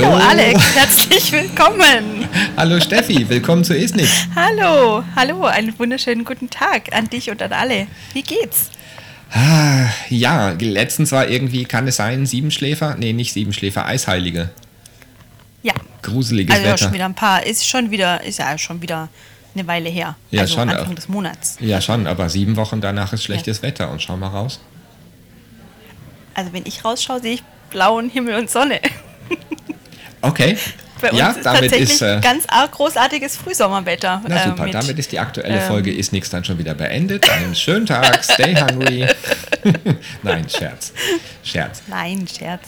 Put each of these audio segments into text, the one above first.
Hallo. Alex, herzlich willkommen. hallo Steffi, willkommen zu Isnik. Hallo, hallo, einen wunderschönen guten Tag an dich und an alle. Wie geht's? Ah, ja, letztens war irgendwie, kann es sein, Siebenschläfer? Nee, nicht Siebenschläfer, Eisheilige. Ja. Gruseliges also Wetter. schon wieder ein paar, ist schon wieder, ist ja schon wieder eine Weile her. Ja, also schon. Anfang des Monats. Ja, schon, aber sieben Wochen danach ist schlechtes ja. Wetter und schau mal raus. Also wenn ich rausschaue, sehe ich blauen Himmel und Sonne. Okay. Bei uns ja, ist damit tatsächlich ist äh, ganz arg großartiges Frühsommerwetter. Na super, äh, mit, damit ist die aktuelle ähm, Folge ist nichts dann schon wieder beendet. Einen schönen Tag, stay hungry. Nein, Scherz. Scherz. Nein, Scherz.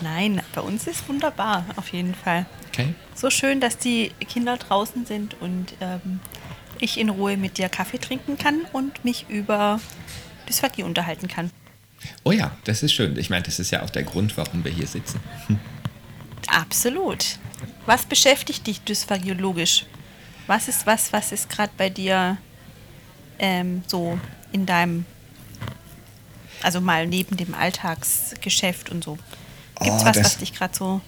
Nein, bei uns ist wunderbar, auf jeden Fall. Okay. So schön, dass die Kinder draußen sind und ähm, ich in Ruhe mit dir Kaffee trinken kann und mich über Dysphagie unterhalten kann. Oh ja, das ist schön. Ich meine, das ist ja auch der Grund, warum wir hier sitzen. Absolut. Was beschäftigt dich dysphagiologisch? Was ist was, was ist gerade bei dir ähm, so in deinem, also mal neben dem Alltagsgeschäft und so? Gibt es Oh, was, was dich gerade so.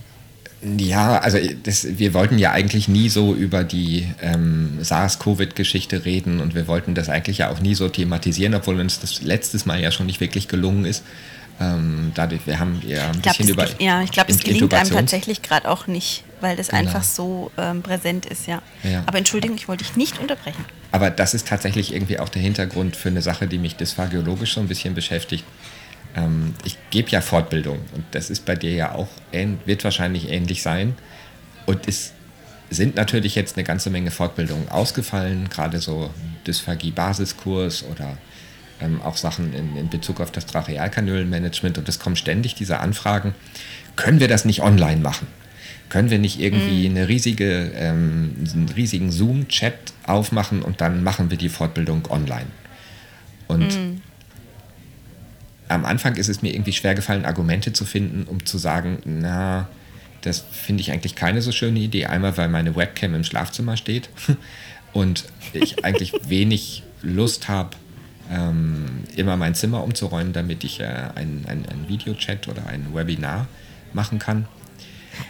Ja, also das, wir wollten ja eigentlich nie so über die ähm, SARS-Covid-Geschichte reden und wir wollten das eigentlich ja auch nie so thematisieren, obwohl uns das letztes Mal ja schon nicht wirklich gelungen ist. Ähm, dadurch, wir haben ja ein Ich glaub, bisschen über. ja, ich glaube, es gelingt einem tatsächlich gerade auch nicht, weil das Genau. einfach so ähm, präsent ist, ja. Ja. Aber Entschuldigung, ich wollte dich nicht unterbrechen. Aber das ist tatsächlich irgendwie auch der Hintergrund für eine Sache, die mich dysphagiologisch so ein bisschen beschäftigt. Ähm, ich gebe ja Fortbildung und das ist bei dir ja auch, wird wahrscheinlich ähnlich sein. Und es sind natürlich jetzt eine ganze Menge Fortbildungen ausgefallen, gerade so Dysphagie-Basiskurs oder ähm, auch Sachen in, in Bezug auf das Trachealkanülenmanagement. Und es kommen ständig diese Anfragen, können wir das nicht online machen? Können wir nicht irgendwie eine riesige, ähm, einen riesigen Zoom-Chat aufmachen und dann machen wir die Fortbildung online? Und am Anfang ist es mir irgendwie schwer gefallen, Argumente zu finden, um zu sagen, na, das finde ich eigentlich keine so schöne Idee. Einmal, weil meine Webcam im Schlafzimmer steht und ich eigentlich wenig Lust habe, ähm, immer mein Zimmer umzuräumen, damit ich äh, ein, ein, ein Videochat oder ein Webinar machen kann.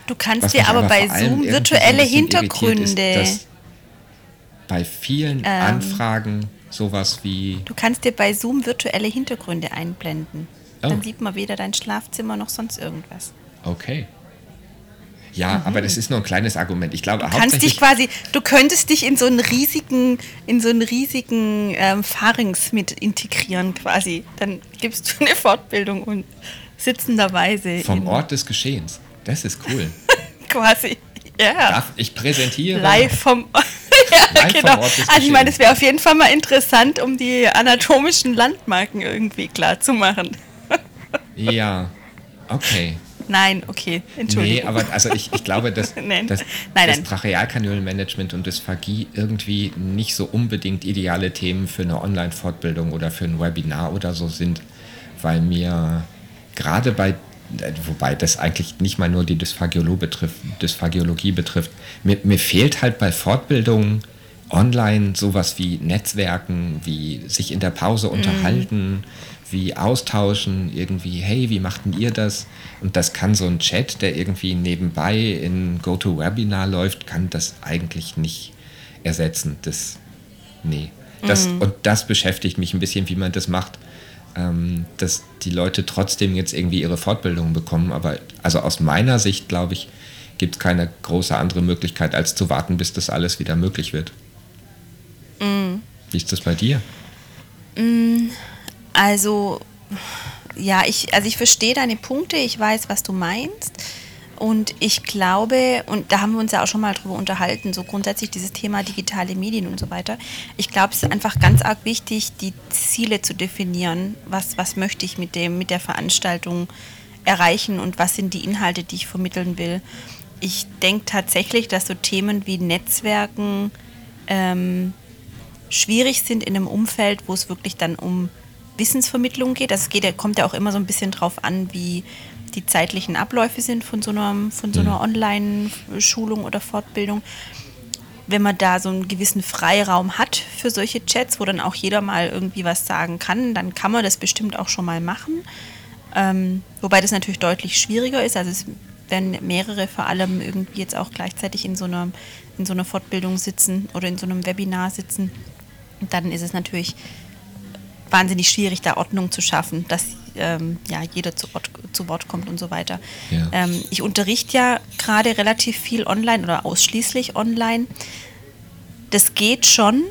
Du kannst Was dir aber bei Zoom virtuelle Hintergründe. Ist, bei vielen Ähm. Anfragen sowas wie Du kannst dir bei Zoom virtuelle Hintergründe einblenden. Oh. Dann sieht man weder dein Schlafzimmer noch sonst irgendwas. Okay. Ja, aber das ist nur ein kleines Argument. Ich glaube, Mhm. Du kannst dich quasi, du könntest dich in so einen riesigen, in so einen riesigen ähm, Pharynx mit integrieren quasi. Dann gibst du eine Fortbildung und sitzenderweise vom Ort des Geschehens. Das ist cool. quasi. Ja. Darf ich präsentiere Live vom ja, Live vom genau. Ort des Also ich meine, Geschehens. es wäre auf jeden Fall mal interessant, um die anatomischen Landmarken irgendwie klar zu machen. Ja, okay. Nein, okay, Entschuldigung. Nee, aber also ich, ich glaube, dass, Nein. dass Nein, das. Trachealkanülenmanagement und Dysphagie irgendwie nicht so unbedingt ideale Themen für eine Online-Fortbildung oder für ein Webinar oder so sind, weil mir gerade bei, wobei das eigentlich nicht mal nur die Dysphagiolo betrifft, Dysphagiologie betrifft, mir, mir fehlt halt bei Fortbildungen online sowas wie Netzwerken, wie sich in der Pause unterhalten, wie austauschen, irgendwie, hey, wie machten ihr das? Und das kann so ein Chat, der irgendwie nebenbei in GoToWebinar läuft, kann das eigentlich nicht ersetzen. Das, nee. Das, Und das beschäftigt mich ein bisschen, wie man das macht, ähm, dass die Leute trotzdem jetzt irgendwie ihre Fortbildung bekommen. Aber also aus meiner Sicht, glaube ich, gibt es keine große andere Möglichkeit, als zu warten, bis das alles wieder möglich wird. Wie ist das bei dir? Also, ja, ich, also ich verstehe deine Punkte, ich weiß, was du meinst. Und ich glaube, und da haben wir uns ja auch schon mal drüber unterhalten, so grundsätzlich dieses Thema digitale Medien und so weiter. Ich glaube, es ist einfach ganz arg wichtig, die Ziele zu definieren. Was, was möchte ich mit, dem, mit der Veranstaltung erreichen und was sind die Inhalte, die ich vermitteln will. Ich denke tatsächlich, dass so Themen wie Netzwerken ähm, schwierig sind in einem Umfeld, wo es wirklich dann um Wissensvermittlung geht. Das geht, kommt ja auch immer so ein bisschen drauf an, wie die zeitlichen Abläufe sind von so einer, von so einer Online-Schulung oder Fortbildung. Wenn man da so einen gewissen Freiraum hat für solche Chats, wo dann auch jeder mal irgendwie was sagen kann, dann kann man das bestimmt auch schon mal machen. Ähm, wobei das natürlich deutlich schwieriger ist. Also es wenn mehrere vor allem irgendwie jetzt auch gleichzeitig in so einer, in so einer Fortbildung sitzen oder in so einem Webinar sitzen, dann ist es natürlich wahnsinnig schwierig, da Ordnung zu schaffen, dass ähm, ja, jeder zu Wort, zu Wort kommt und so weiter. Ja. Ähm, ich unterrichte ja gerade relativ viel online oder ausschließlich online. Das geht schon,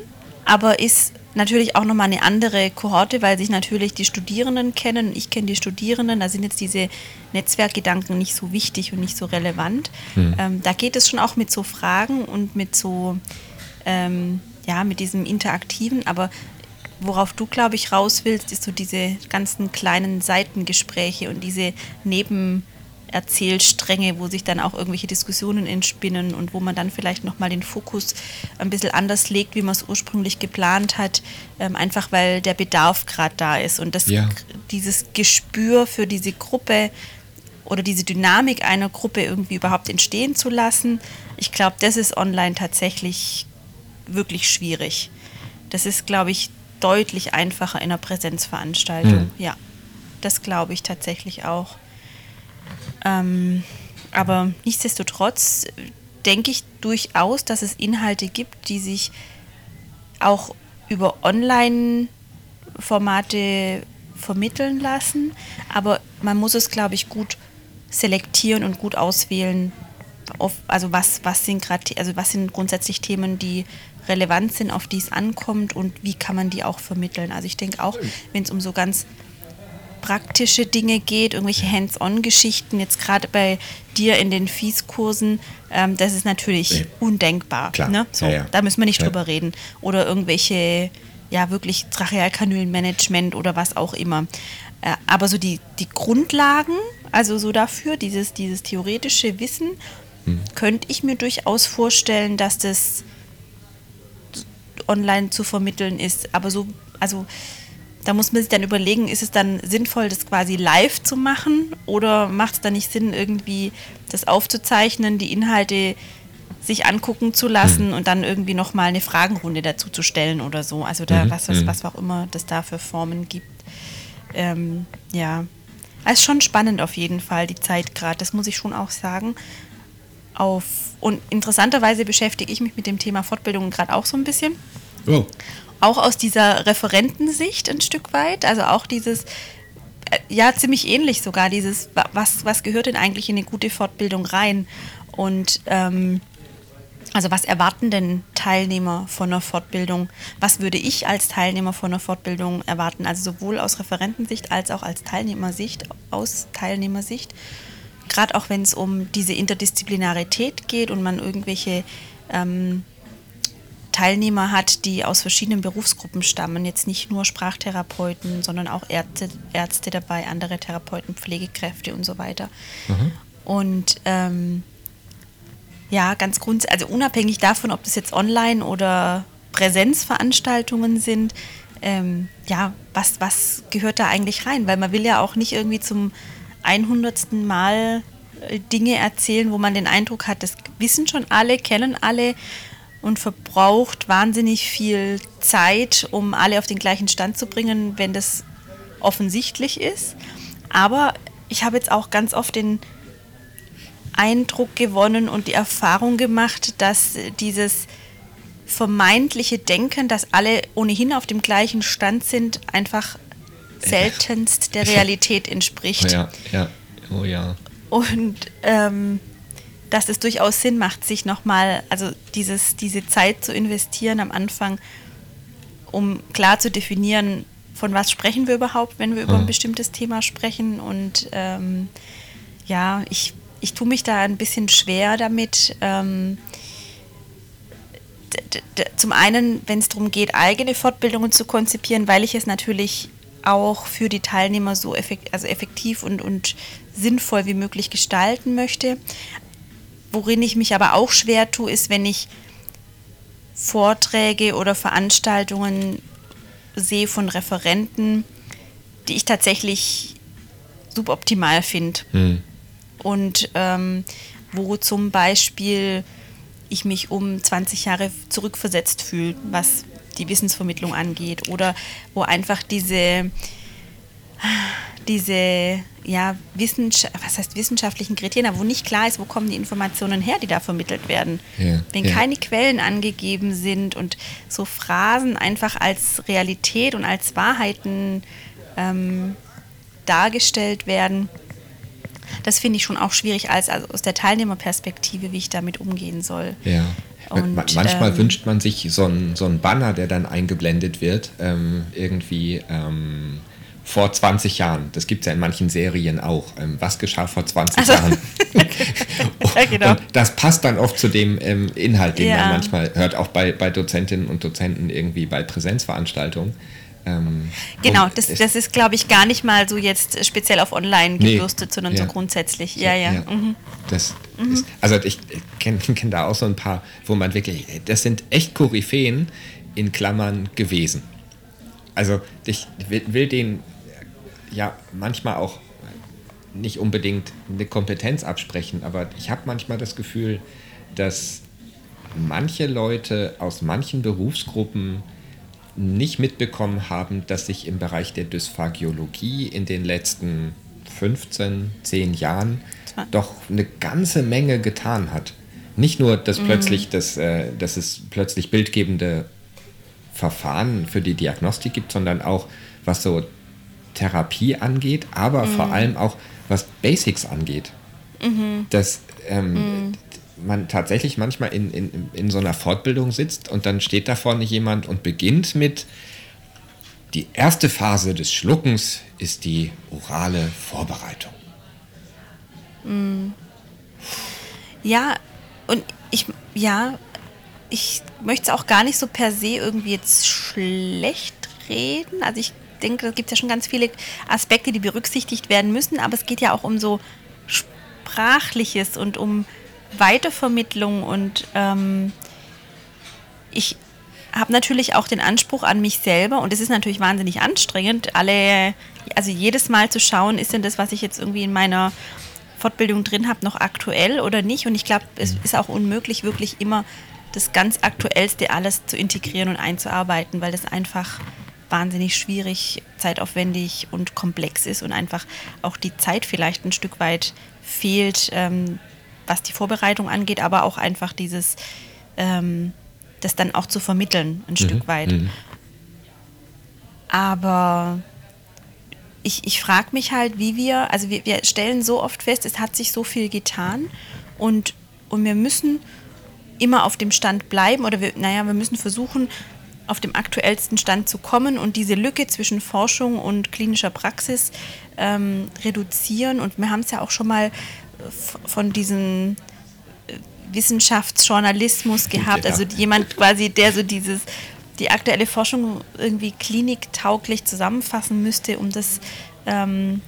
aber ist natürlich auch nochmal eine andere Kohorte, weil sich natürlich die Studierenden kennen. Ich kenne die Studierenden, da sind jetzt diese Netzwerkgedanken nicht so wichtig und nicht so relevant. Mhm. Ähm, da geht es schon auch mit so Fragen und mit so, ähm, ja, mit diesem Interaktiven, aber worauf du, glaube ich, raus willst, ist so diese ganzen kleinen Seitengespräche und diese Nebenerzählstränge, wo sich dann auch irgendwelche Diskussionen entspinnen und wo man dann vielleicht nochmal den Fokus ein bisschen anders legt, wie man es ursprünglich geplant hat, ähm, einfach weil der Bedarf gerade da ist. Und das, ja. dieses Gespür für diese Gruppe oder diese Dynamik einer Gruppe irgendwie überhaupt entstehen zu lassen, ich glaube, das ist online tatsächlich wirklich schwierig. Das ist, glaube ich, deutlich einfacher in einer Präsenzveranstaltung. Mhm. Ja, das glaube ich tatsächlich auch. Ähm, aber nichtsdestotrotz denke ich durchaus, dass es Inhalte gibt, die sich auch über Online-Formate vermitteln lassen. Aber man muss es, glaube ich, gut selektieren und gut auswählen. Auf, also was, was sind gerade, also was sind grundsätzlich Themen, die relevant sind, auf die es ankommt und wie kann man die auch vermitteln. Also ich denke auch, wenn es um so ganz praktische Dinge geht, irgendwelche Hands-on-Geschichten, jetzt gerade bei dir in den Fies-Kursen, ähm, das ist natürlich nee. undenkbar. Ne? So, ja, ja. Da müssen wir nicht ja. drüber reden. Oder irgendwelche, ja, wirklich Trachealkanülenmanagement oder was auch immer. Äh, aber so die, die Grundlagen, also so dafür, dieses, dieses theoretische Wissen, hm. könnte ich mir durchaus vorstellen, dass das online zu vermitteln ist. Aber so, also da muss man sich dann überlegen, ist es dann sinnvoll, das quasi live zu machen oder macht es dann nicht Sinn, irgendwie das aufzuzeichnen, die Inhalte sich angucken zu lassen hm. und dann irgendwie nochmal eine Fragenrunde dazu zu stellen oder so. Also da, mhm. was, was, mhm. was auch immer das da für Formen gibt. Ähm, ja. Es ist schon spannend auf jeden Fall, die Zeit gerade, das muss ich schon auch sagen. Auf, und interessanterweise beschäftige ich mich mit dem Thema Fortbildung gerade auch so ein bisschen. Oh. Auch aus dieser Referentensicht ein Stück weit. Also auch dieses, äh, ja, ziemlich ähnlich sogar, dieses, was, was gehört denn eigentlich in eine gute Fortbildung rein? Und ähm, also was erwarten denn Teilnehmer von einer Fortbildung? Was würde ich als Teilnehmer von einer Fortbildung erwarten? Also sowohl aus Referentensicht als auch als Teilnehmersicht, aus Teilnehmersicht. Gerade auch wenn es um diese Interdisziplinarität geht und man irgendwelche ähm, Teilnehmer hat, die aus verschiedenen Berufsgruppen stammen. Jetzt nicht nur Sprachtherapeuten, sondern auch Ärzte, Ärzte dabei, andere Therapeuten, Pflegekräfte und so weiter. Mhm. Und ähm, ja, ganz grundsätzlich, also unabhängig davon, ob das jetzt online oder Präsenzveranstaltungen sind, ähm, ja, was, was gehört da eigentlich rein? Weil man will ja auch nicht irgendwie zum 100. Mal äh, Dinge erzählen, wo man den Eindruck hat, das wissen schon alle, kennen alle und verbraucht wahnsinnig viel Zeit, um alle auf den gleichen Stand zu bringen, wenn das offensichtlich ist. Aber ich habe jetzt auch ganz oft den Eindruck gewonnen und die Erfahrung gemacht, dass dieses vermeintliche Denken, dass alle ohnehin auf dem gleichen Stand sind, einfach seltenst der Realität entspricht. Ja, ja, oh ja. Und ähm, dass es durchaus Sinn macht, sich nochmal, also dieses, diese Zeit zu investieren am Anfang, um klar zu definieren, von was sprechen wir überhaupt, wenn wir über ein hm. bestimmtes Thema sprechen. Und ähm, ja, ich, ich tue mich da ein bisschen schwer damit. Ähm, zum einen, wenn es darum geht, eigene Fortbildungen zu konzipieren, weil ich es natürlich auch für die Teilnehmer so effekt, also effektiv und, und sinnvoll wie möglich gestalten möchte. Worin ich mich aber auch schwer tue, ist, wenn ich Vorträge oder Veranstaltungen sehe von Referenten, die ich tatsächlich suboptimal finde. Mhm. Und ähm, wo zum Beispiel ich mich um 20 Jahre zurückversetzt fühle, was die Wissensvermittlung angeht. Oder wo einfach diese diese ja, Wissenschaft, was heißt wissenschaftlichen Kriterien, wo nicht klar ist, wo kommen die Informationen her, die da vermittelt werden. Ja, Wenn ja. keine Quellen angegeben sind und so Phrasen einfach als Realität und als Wahrheiten ähm, dargestellt werden, das finde ich schon auch schwierig als, also aus der Teilnehmerperspektive, wie ich damit umgehen soll. Ja. Und, Manchmal ähm, wünscht man sich so einen so Banner, der dann eingeblendet wird, ähm, irgendwie ähm, vor 20 Jahren. Das gibt es ja in manchen Serien auch. Ähm, was geschah vor 20 also, Jahren? ja, genau. Und das passt dann oft zu dem ähm, Inhalt, den ja. man manchmal hört, auch bei, bei Dozentinnen und Dozenten irgendwie bei Präsenzveranstaltungen. Ähm, genau, das, das ist, glaube ich, gar nicht mal so jetzt speziell auf online gebürstet, nee, sondern ja. so grundsätzlich. Ja, ja. ja. Mhm. Das mhm. Ist, also ich kenne kenn da auch so ein paar, wo man wirklich, das sind echt Koryphäen in Klammern gewesen. Also ich will, will den ja manchmal auch nicht unbedingt eine Kompetenz absprechen, aber ich habe manchmal das Gefühl, dass manche Leute aus manchen Berufsgruppen nicht mitbekommen haben, dass sich im Bereich der Dysphagiologie in den letzten 15, 10 Jahren doch eine ganze Menge getan hat. Nicht nur, dass mhm. plötzlich das, äh, dass es plötzlich bildgebende Verfahren für die Diagnostik gibt, sondern auch was so Therapie angeht, aber mhm. vor allem auch was Basics angeht. Mhm. Dass ähm, mhm. Man tatsächlich manchmal in, in, in so einer Fortbildung sitzt und dann steht da vorne jemand und beginnt mit, die erste Phase des Schluckens ist die orale Vorbereitung. Mhm. Ja, und ich, ja, ich möchte es auch gar nicht so per se irgendwie jetzt schlecht reden. Also ich denke, da gibt es ja schon ganz viele Aspekte, die berücksichtigt werden müssen, aber es geht ja auch um so Sprachliches und um Weitervermittlung und ähm, ich habe natürlich auch den Anspruch an mich selber und es ist natürlich wahnsinnig anstrengend, alle, also jedes Mal zu schauen, ist denn das, was ich jetzt irgendwie in meiner Fortbildung drin habe, noch aktuell oder nicht? Und ich glaube, es mhm. ist auch unmöglich, wirklich immer das ganz Aktuellste alles zu integrieren und einzuarbeiten, weil das einfach wahnsinnig schwierig, zeitaufwendig und komplex ist und einfach auch die Zeit vielleicht ein Stück weit fehlt, ähm, was die Vorbereitung angeht, aber auch einfach dieses, ähm, das dann auch zu vermitteln, ein mhm. Stück weit. Mhm. Aber ich, ich frage mich halt, wie wir, also wir, wir stellen so oft fest, es hat sich so viel getan und, und wir müssen immer auf dem Stand bleiben oder wir, naja, wir müssen versuchen, auf dem aktuellsten Stand zu kommen und diese Lücke zwischen Forschung und klinischer Praxis ähm, reduzieren. Und wir haben es ja auch schon mal von diesem äh, Wissenschaftsjournalismus gehabt, ja. also jemand quasi, der so dieses die aktuelle Forschung irgendwie kliniktauglich zusammenfassen müsste, um das ähm,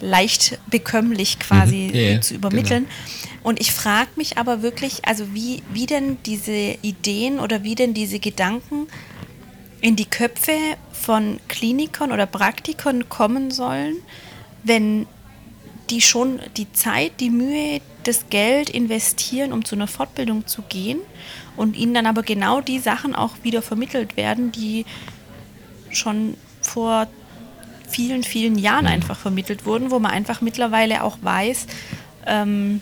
leicht bekömmlich quasi mhm. yeah, zu übermitteln. Genau. Und ich frage mich aber wirklich, also wie, wie denn diese Ideen oder wie denn diese Gedanken in die Köpfe von Klinikern oder Praktikern kommen sollen, wenn die schon die Zeit, die Mühe, das Geld investieren, um zu einer Fortbildung zu gehen und ihnen dann aber genau die Sachen auch wieder vermittelt werden, die schon vor vielen, vielen Jahren mhm. einfach vermittelt wurden, wo man einfach mittlerweile auch weiß, ähm,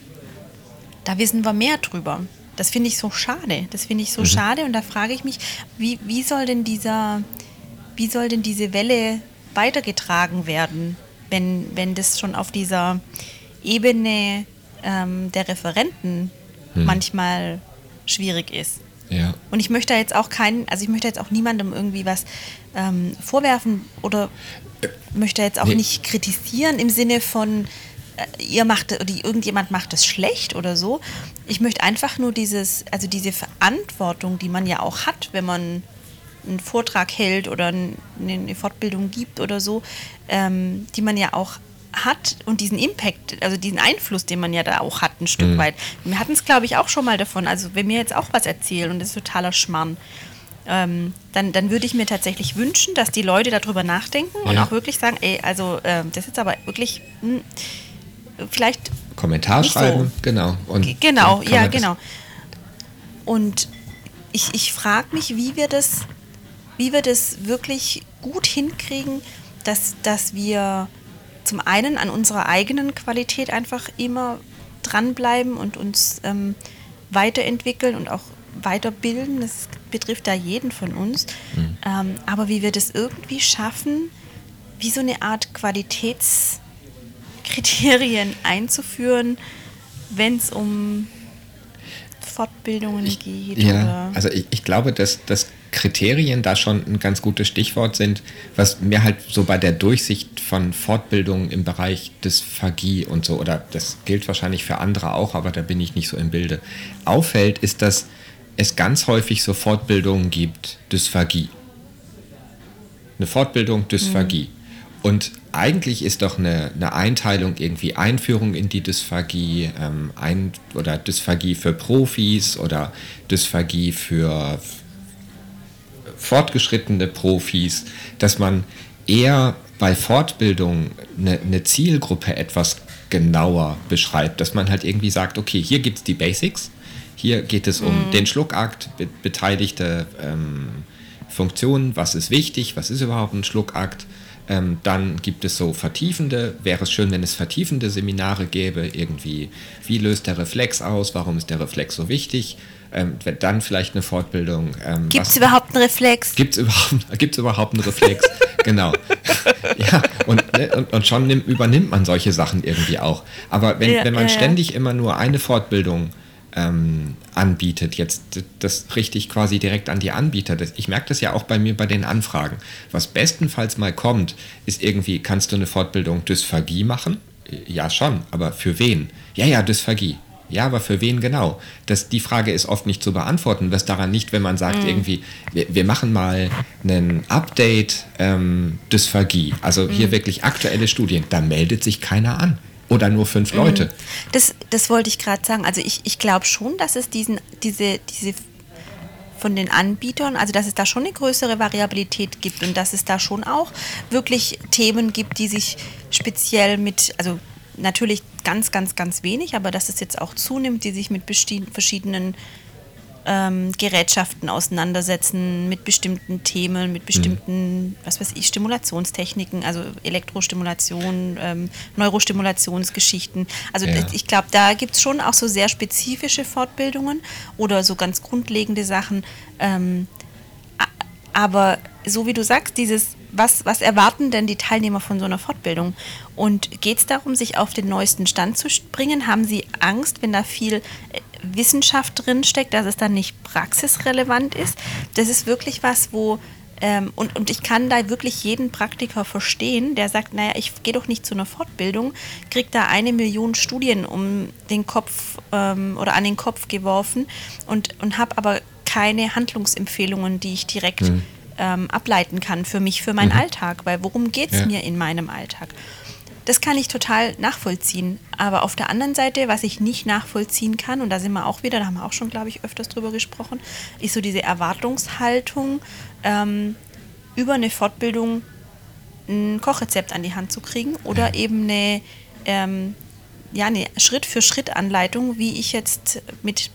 da wissen wir mehr drüber. Das finde ich so schade. Das finde ich so mhm. schade und da frage ich mich, wie, wie soll denn dieser, wie soll denn diese Welle weitergetragen werden, wenn, wenn das schon auf dieser Ebene ähm, der Referenten mhm. manchmal schwierig ist. Ja. Und ich möchte jetzt auch keinen, also ich möchte jetzt auch niemandem irgendwie was ähm, vorwerfen oder möchte jetzt auch nee. nicht kritisieren im Sinne von, äh, ihr macht oder irgendjemand macht es schlecht oder so. Ich möchte einfach nur dieses, also diese Verantwortung, die man ja auch hat, wenn man einen Vortrag hält oder eine Fortbildung gibt oder so, ähm, die man ja auch hat und diesen Impact, also diesen Einfluss, den man ja da auch hat, ein Stück mhm. weit. Wir hatten es, glaube ich, auch schon mal davon. Also, wenn mir jetzt auch was erzählen und das ist totaler Schmarrn, ähm, dann, dann würde ich mir tatsächlich wünschen, dass die Leute darüber nachdenken ja. und auch wirklich sagen, ey, also äh, das ist aber wirklich mh, hm, vielleicht Kommentar schreiben, so. genau. Und genau, ja, genau. Und ich, ich frage mich, wie wir das, wie wir das wirklich gut hinkriegen, dass, dass wir zum einen an unserer eigenen Qualität einfach immer dranbleiben und uns ähm, weiterentwickeln und auch weiterbilden. Das betrifft da jeden von uns. Mhm. Ähm, aber wie wir das irgendwie schaffen, wie so eine Art Qualitätskriterien einzuführen, wenn es um Fortbildungen ich, geht. Ja, oder? also ich, ich glaube, dass, dass Kriterien da schon ein ganz gutes Stichwort sind, was mir halt so bei der Durchsicht von Fortbildungen im Bereich Dysphagie und so, oder das gilt wahrscheinlich für andere auch, aber da bin ich nicht so im Bilde, auffällt, ist, dass es ganz häufig so Fortbildungen gibt, Dysphagie. Eine Fortbildung Dysphagie. Mhm. Und eigentlich ist doch eine, eine, Einteilung irgendwie Einführung in die Dysphagie ähm, ein, oder Dysphagie für Profis oder Dysphagie für fortgeschrittene Profis, dass man eher bei Fortbildung eine, eine Zielgruppe etwas genauer beschreibt, dass man halt irgendwie sagt, okay, hier gibt es die Basics, hier geht es um mhm. den Schluckakt, be beteiligte ähm, Funktionen, was ist wichtig, was ist überhaupt ein Schluckakt, ähm, dann gibt es so vertiefende, wäre es schön, wenn es vertiefende Seminare gäbe, irgendwie, wie löst der Reflex aus, warum ist der Reflex so wichtig, ähm, dann vielleicht eine Fortbildung. Ähm, gibt es überhaupt einen Reflex? Gibt es überhaupt, gibt's überhaupt einen Reflex? genau. ja, und, ne, und, und, schon nimmt, übernimmt man solche Sachen irgendwie auch. Aber wenn, ja, wenn man ja, ständig immer nur eine Fortbildung ähm, anbietet, jetzt das richtig quasi direkt an die Anbieter. Ich merke das ja auch bei mir bei den Anfragen. Was bestenfalls mal kommt, ist irgendwie, kannst du eine Fortbildung Dysphagie machen? Ja, schon, aber für wen? Ja, ja, Dysphagie. Ja, aber für wen genau? Das, die Frage ist oft nicht zu beantworten. Das daran nicht, wenn man sagt, mhm. irgendwie, wir, wir, machen mal einen Update ähm, Dysphagie, also mhm. hier wirklich aktuelle Studien, da meldet sich keiner an. Oder nur fünf mhm. Leute. Das, das wollte ich gerade sagen. Also ich, ich glaube schon, dass es diesen, diese, diese von den Anbietern, also dass es da schon eine größere Variabilität gibt und dass es da schon auch wirklich Themen gibt, die sich speziell mit, also natürlich ganz, ganz, ganz wenig, aber dass es jetzt auch zunimmt, die sich mit verschiedenen ähm, Gerätschaften auseinandersetzen, mit bestimmten Themen, mit bestimmten, mhm. was weiß ich, Stimulationstechniken, also Elektrostimulation, ähm, Neurostimulationsgeschichten. Also ja. ich glaube, da gibt es schon auch so sehr spezifische Fortbildungen oder so ganz grundlegende Sachen. Ähm, aber so wie du sagst, dieses, was, was erwarten denn die Teilnehmer von so einer Fortbildung? Und geht es darum, sich auf den neuesten Stand zu bringen? Haben sie Angst, wenn da viel äh, Wissenschaft drinsteckt, dass es dann nicht praxisrelevant ist? Das ist wirklich was, wo ähm, und, und ich kann da wirklich jeden Praktiker verstehen, der sagt, naja, ich gehe doch nicht zu einer Fortbildung, kriege da eine Million Studien um den Kopf ähm, oder an den Kopf geworfen und, und habe aber keine Handlungsempfehlungen, die ich direkt mhm. ähm, ableiten kann für mich, für meinen mhm. Alltag. Weil worum geht es ja. mir in meinem Alltag? Das kann ich total nachvollziehen. Aber auf der anderen Seite, was ich nicht nachvollziehen kann, und da sind wir auch wieder, da haben wir auch schon, glaube ich, öfters drüber gesprochen, ist so diese Erwartungshaltung, ähm, über eine Fortbildung ein Kochrezept an die Hand zu kriegen oder eben eine, ähm, ja, eine Schritt-für-Schritt-Anleitung, wie ich jetzt mit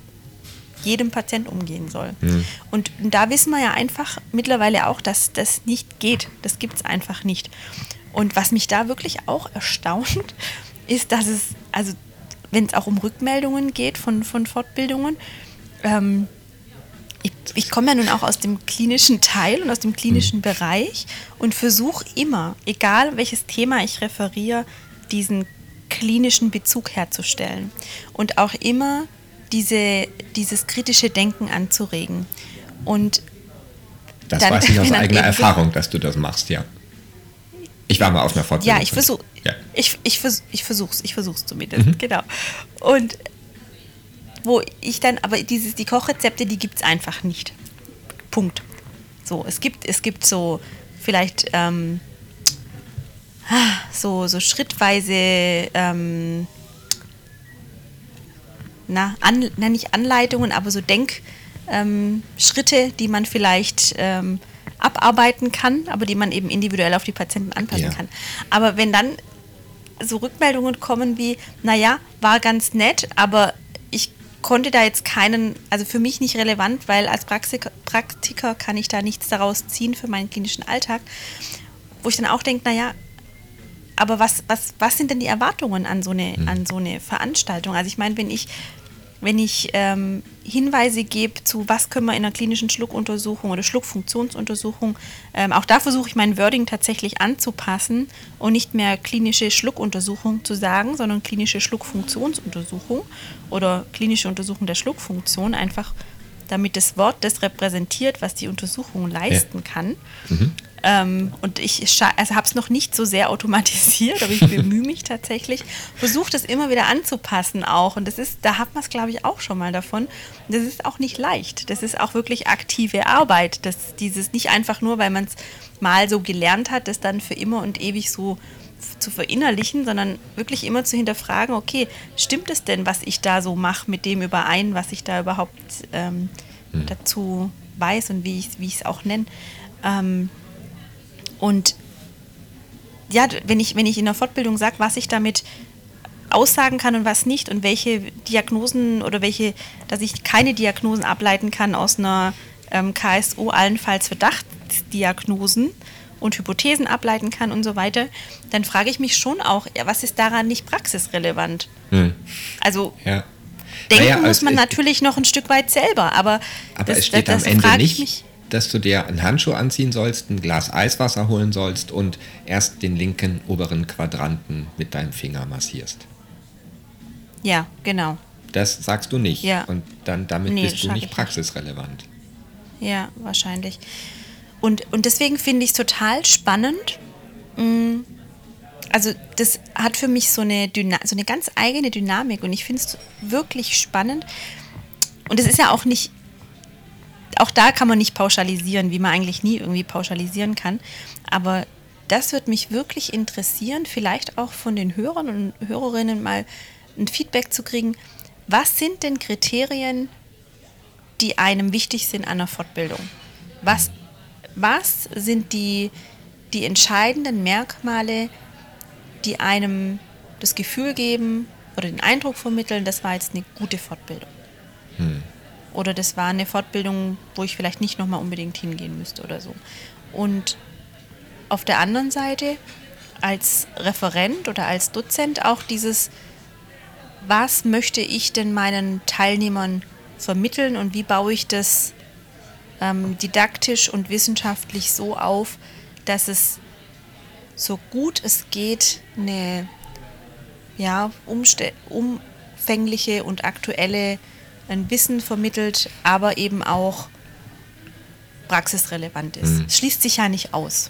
jedem Patient umgehen soll. Mhm. Und da wissen wir ja einfach mittlerweile auch, dass das nicht geht. Das gibt es einfach nicht. Und was mich da wirklich auch erstaunt, ist, dass es, also wenn es auch um Rückmeldungen geht von, von Fortbildungen, ähm, ich, ich komme ja nun auch aus dem klinischen Teil und aus dem klinischen mhm. Bereich und versuche immer, egal welches Thema ich referiere, diesen klinischen Bezug herzustellen. Und auch immer diese, dieses kritische Denken anzuregen. Und das dann, weiß ich aus eigener Erfahrung, dass du das machst, ja. Ich war mal auf einer Fortbildung. Ja, ich versuche. Ja. Ich, ich, vers, ich versuch's, ich versuch's zumindest, mhm. genau. Und wo ich dann, aber dieses, die Kochrezepte, die gibt es einfach nicht. Punkt. So, es gibt, es gibt so vielleicht ähm, so, so schrittweise ähm, na, an, na, nicht Anleitungen, aber so Denkschritte, ähm, die man vielleicht ähm, abarbeiten kann, aber die man eben individuell auf die Patienten anpassen ja. kann. Aber wenn dann so Rückmeldungen kommen wie, naja, war ganz nett, aber ich konnte da jetzt keinen, also für mich nicht relevant, weil als Praktiker, Praktiker kann ich da nichts daraus ziehen für meinen klinischen Alltag. wo ich dann auch denke, naja, aber was, was, was sind denn die Erwartungen an so eine, mhm. an so eine Veranstaltung? Also ich meine, wenn ich, wenn ich ähm, Hinweise gebe zu, was können wir in einer klinischen Schluckuntersuchung oder Schluckfunktionsuntersuchung, ähm, auch da versuche ich mein Wording tatsächlich anzupassen und nicht mehr klinische Schluckuntersuchung zu sagen, sondern klinische Schluckfunktionsuntersuchung oder klinische Untersuchung der Schluckfunktion, einfach damit das Wort das repräsentiert, was die Untersuchung leisten ja. kann. Mhm. Ähm, und ich also habe es noch nicht so sehr automatisiert, aber ich bemühe mich tatsächlich, versuche das immer wieder anzupassen auch. Und das ist, da hat man es, glaube ich, auch schon mal davon. Das ist auch nicht leicht. Das ist auch wirklich aktive Arbeit. Das, dieses nicht einfach nur, weil man es mal so gelernt hat, das dann für immer und ewig so zu verinnerlichen, sondern wirklich immer zu hinterfragen, okay, stimmt es denn, was ich da so mache, mit dem überein, was ich da überhaupt ähm, hm. dazu weiß und wie ich es auch nenne. Ähm, und ja, wenn ich, wenn ich in der Fortbildung sage, was ich damit aussagen kann und was nicht und welche Diagnosen oder welche, dass ich keine Diagnosen ableiten kann aus einer ähm, KSO, allenfalls Verdachtsdiagnosen und Hypothesen ableiten kann und so weiter, dann frage ich mich schon auch, ja, was ist daran nicht praxisrelevant? Hm. Also ja. denken naja, muss man natürlich noch ein Stück weit selber, aber, aber das, es steht das, das am Ende nicht, mich, dass du dir einen Handschuh anziehen sollst, ein Glas Eiswasser holen sollst und erst den linken oberen Quadranten mit deinem Finger massierst. Ja, genau. Das sagst du nicht. Ja. Und dann damit nee, bist du nicht praxisrelevant. Ja, wahrscheinlich. Und, und deswegen finde ich es total spannend. Mm, also das hat für mich so eine, Dyna so eine ganz eigene Dynamik und ich finde es wirklich spannend. Und es ist ja auch nicht auch da kann man nicht pauschalisieren, wie man eigentlich nie irgendwie pauschalisieren kann. Aber das wird mich wirklich interessieren, vielleicht auch von den Hörern und Hörerinnen mal ein Feedback zu kriegen. Was sind denn Kriterien, die einem wichtig sind an der Fortbildung? Was, was sind die, die entscheidenden Merkmale, die einem das Gefühl geben oder den Eindruck vermitteln, das war jetzt eine gute Fortbildung? Hm oder das war eine Fortbildung, wo ich vielleicht nicht nochmal unbedingt hingehen müsste oder so. Und auf der anderen Seite als Referent oder als Dozent auch dieses, was möchte ich denn meinen Teilnehmern vermitteln und wie baue ich das ähm, didaktisch und wissenschaftlich so auf, dass es so gut es geht eine ja, umfängliche und aktuelle ein Wissen vermittelt, aber eben auch praxisrelevant ist. Mhm. Es schließt sich ja nicht aus.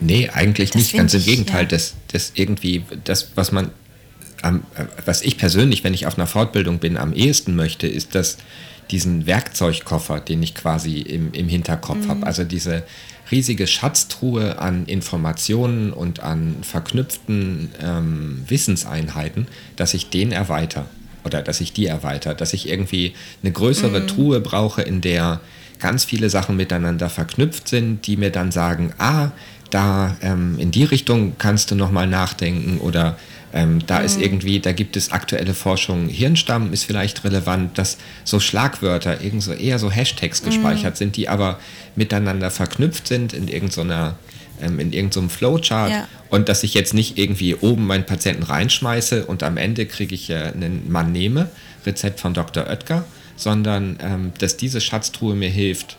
Nee, eigentlich das nicht. Ganz im Gegenteil. Ja. Das, das irgendwie, das, was man, am, was ich persönlich, wenn ich auf einer Fortbildung bin, am ehesten möchte, ist das, diesen Werkzeugkoffer, den ich quasi im, im Hinterkopf mhm. habe. Also diese riesige Schatztruhe an Informationen und an verknüpften ähm, Wissenseinheiten, dass ich den erweitere oder dass ich die erweitere, dass ich irgendwie eine größere mhm. Truhe brauche, in der ganz viele Sachen miteinander verknüpft sind, die mir dann sagen, ah, da ähm, in die Richtung kannst du nochmal nachdenken oder ähm, da mhm. ist irgendwie, da gibt es aktuelle Forschung, Hirnstamm ist vielleicht relevant, dass so Schlagwörter, irgend so, eher so Hashtags gespeichert mhm. sind, die aber miteinander verknüpft sind in irgendeiner ähm, in irgendeinem so Flowchart ja. und dass ich jetzt nicht irgendwie oben meinen Patienten reinschmeiße und am Ende kriege ich äh, einen Mann nehme, Rezept von Dr. Oetker, sondern ähm, dass diese Schatztruhe mir hilft,